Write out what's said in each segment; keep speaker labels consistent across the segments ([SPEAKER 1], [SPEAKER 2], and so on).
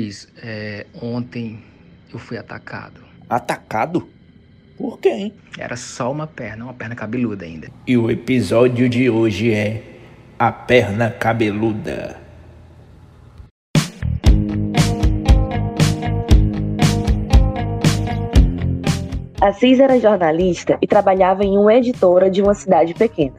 [SPEAKER 1] Assis, é, ontem eu fui atacado.
[SPEAKER 2] Atacado? Por quem?
[SPEAKER 1] Era só uma perna, uma perna cabeluda ainda.
[SPEAKER 2] E o episódio de hoje é A Perna Cabeluda.
[SPEAKER 3] Assis era jornalista e trabalhava em uma editora de uma cidade pequena.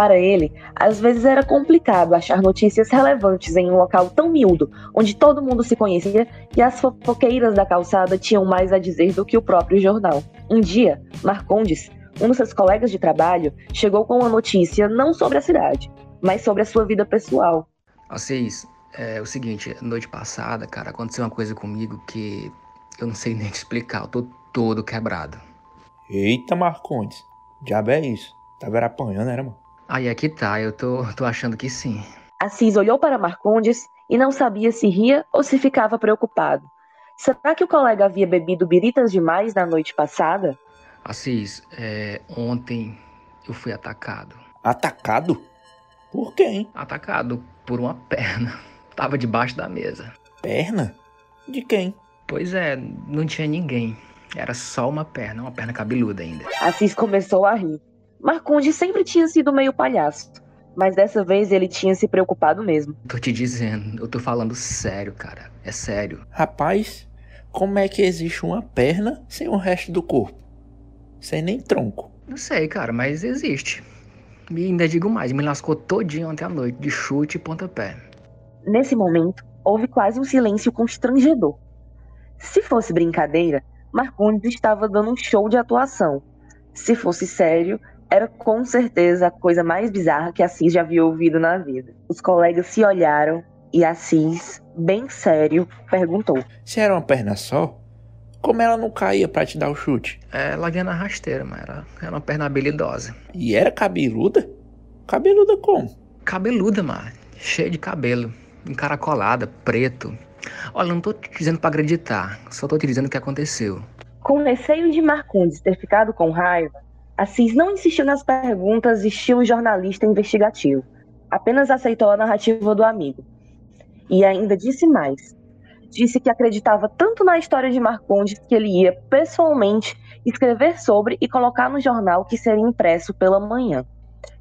[SPEAKER 3] Para ele, às vezes era complicado achar notícias relevantes em um local tão miúdo, onde todo mundo se conhecia e as fofoqueiras da calçada tinham mais a dizer do que o próprio jornal. Um dia, Marcondes, um dos seus colegas de trabalho, chegou com uma notícia não sobre a cidade, mas sobre a sua vida pessoal.
[SPEAKER 1] Assis, é o seguinte, noite passada, cara, aconteceu uma coisa comigo que eu não sei nem te explicar, eu tô todo quebrado.
[SPEAKER 2] Eita, Marcondes. Diabo é isso? Tava era apanhando, era, mano?
[SPEAKER 1] Aí aqui tá, eu tô, tô achando que sim.
[SPEAKER 3] Assis olhou para Marcondes e não sabia se ria ou se ficava preocupado. Será que o colega havia bebido biritas demais na noite passada?
[SPEAKER 1] Assis, é, ontem eu fui atacado.
[SPEAKER 2] Atacado? Por quem?
[SPEAKER 1] Atacado por uma perna. Tava debaixo da mesa.
[SPEAKER 2] Perna? De quem?
[SPEAKER 1] Pois é, não tinha ninguém. Era só uma perna, uma perna cabeluda ainda.
[SPEAKER 3] Assis começou a rir. Marcondes sempre tinha sido meio palhaço, mas dessa vez ele tinha se preocupado mesmo.
[SPEAKER 1] Tô te dizendo, eu tô falando sério, cara. É sério.
[SPEAKER 2] Rapaz, como é que existe uma perna sem o resto do corpo? Sem nem tronco.
[SPEAKER 1] Não sei, cara, mas existe. E ainda digo mais, me lascou todinho ontem à noite, de chute e pontapé.
[SPEAKER 3] Nesse momento, houve quase um silêncio constrangedor. Se fosse brincadeira, Marcondes estava dando um show de atuação. Se fosse sério, era com certeza a coisa mais bizarra que Assis já havia ouvido na vida. Os colegas se olharam e Assis, bem sério, perguntou:
[SPEAKER 2] Se era uma perna só, como ela não caía pra te dar o chute?
[SPEAKER 1] É, ela vinha na rasteira, mas era, era uma perna habilidosa.
[SPEAKER 2] E era cabeluda? Cabeluda como?
[SPEAKER 1] Cabeluda, mano. Cheia de cabelo. Encaracolada, preto. Olha, não tô te dizendo pra acreditar. Só tô te dizendo o que aconteceu.
[SPEAKER 3] Com receio de Marcondes ter ficado com raiva, Assis não insistiu nas perguntas estilo jornalista investigativo. Apenas aceitou a narrativa do amigo. E ainda disse mais. Disse que acreditava tanto na história de Marcondes que ele ia pessoalmente escrever sobre e colocar no jornal que seria impresso pela manhã.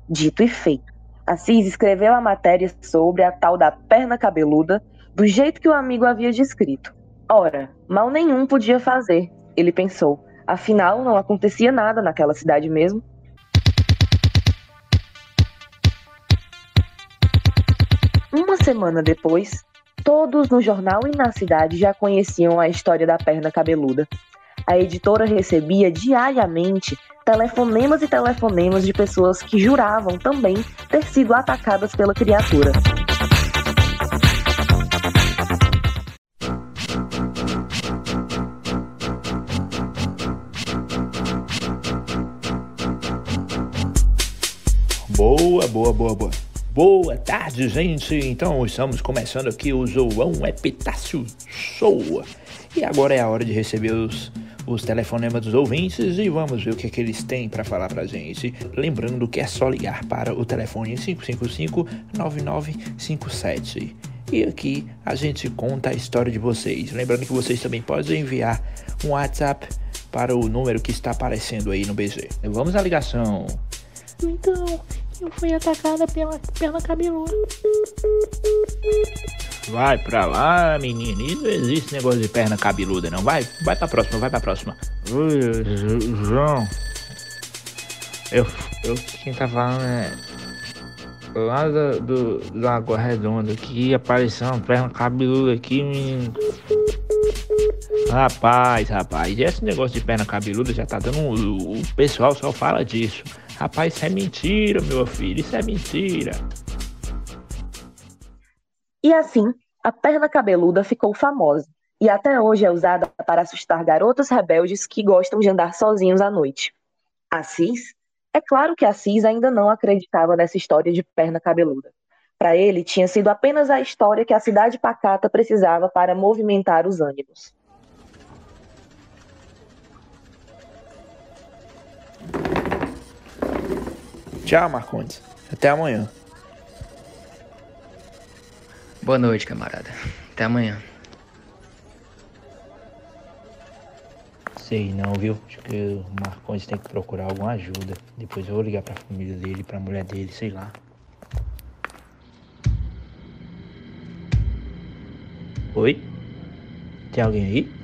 [SPEAKER 3] Dito e feito. Assis escreveu a matéria sobre a tal da perna cabeluda do jeito que o amigo havia descrito. Ora, mal nenhum podia fazer, ele pensou. Afinal, não acontecia nada naquela cidade mesmo. Uma semana depois, todos no jornal e na cidade já conheciam a história da perna cabeluda. A editora recebia diariamente telefonemas e telefonemas de pessoas que juravam também ter sido atacadas pela criatura.
[SPEAKER 2] Boa, boa, boa, boa. Boa tarde, gente. Então, estamos começando aqui o João Epitácio Show. E agora é a hora de receber os, os telefonemas dos ouvintes e vamos ver o que, é que eles têm para falar pra gente. Lembrando que é só ligar para o telefone 555-9957. E aqui a gente conta a história de vocês. Lembrando que vocês também podem enviar um WhatsApp para o número que está aparecendo aí no BG. Vamos à ligação.
[SPEAKER 4] Então, eu fui atacada pela perna cabeluda.
[SPEAKER 2] Vai pra lá, menino. Isso não existe negócio de perna cabeluda, não. Vai, vai pra próxima, vai pra próxima.
[SPEAKER 5] João. Eu, eu quem tá falando é. Lá do, do Lagoa Redonda, que apareceu uma perna cabeluda aqui, menino.
[SPEAKER 2] Rapaz, rapaz, esse negócio de perna cabeluda já tá dando. Um, o pessoal só fala disso. Rapaz, isso é mentira, meu filho, isso é mentira.
[SPEAKER 3] E assim, a perna cabeluda ficou famosa e até hoje é usada para assustar garotos rebeldes que gostam de andar sozinhos à noite. Assis? É claro que Assis ainda não acreditava nessa história de perna cabeluda. Para ele, tinha sido apenas a história que a cidade pacata precisava para movimentar os ânimos.
[SPEAKER 6] Tchau, Marcondes. Até amanhã.
[SPEAKER 1] Boa noite, camarada. Até amanhã.
[SPEAKER 2] Sei não, viu? Acho que o Marcondes tem que procurar alguma ajuda. Depois eu vou ligar pra família dele, pra mulher dele, sei lá. Oi? Tem alguém aí?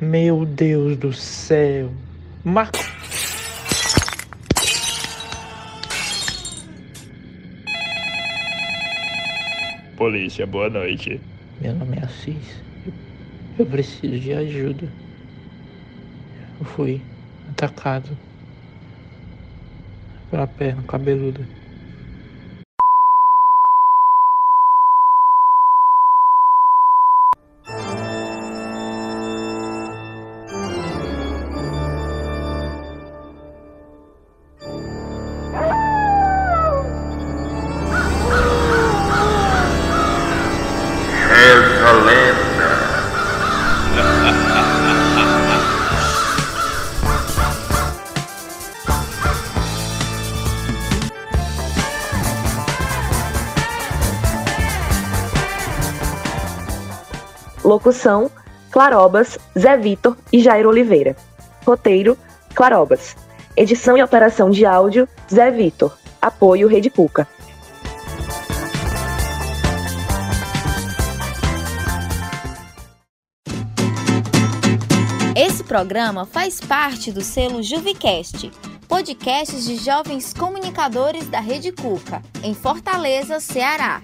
[SPEAKER 2] Meu Deus do céu. Marco.
[SPEAKER 6] Polícia, boa noite.
[SPEAKER 2] Meu nome é Assis. Eu, preciso de ajuda. Eu fui atacado pela perna cabeluda.
[SPEAKER 3] Locução: Clarobas, Zé Vitor e Jair Oliveira. Roteiro: Clarobas. Edição e operação de áudio: Zé Vitor. Apoio Rede Cuca.
[SPEAKER 7] Esse programa faz parte do selo Juvicast, podcasts de jovens comunicadores da Rede Cuca, em Fortaleza, Ceará.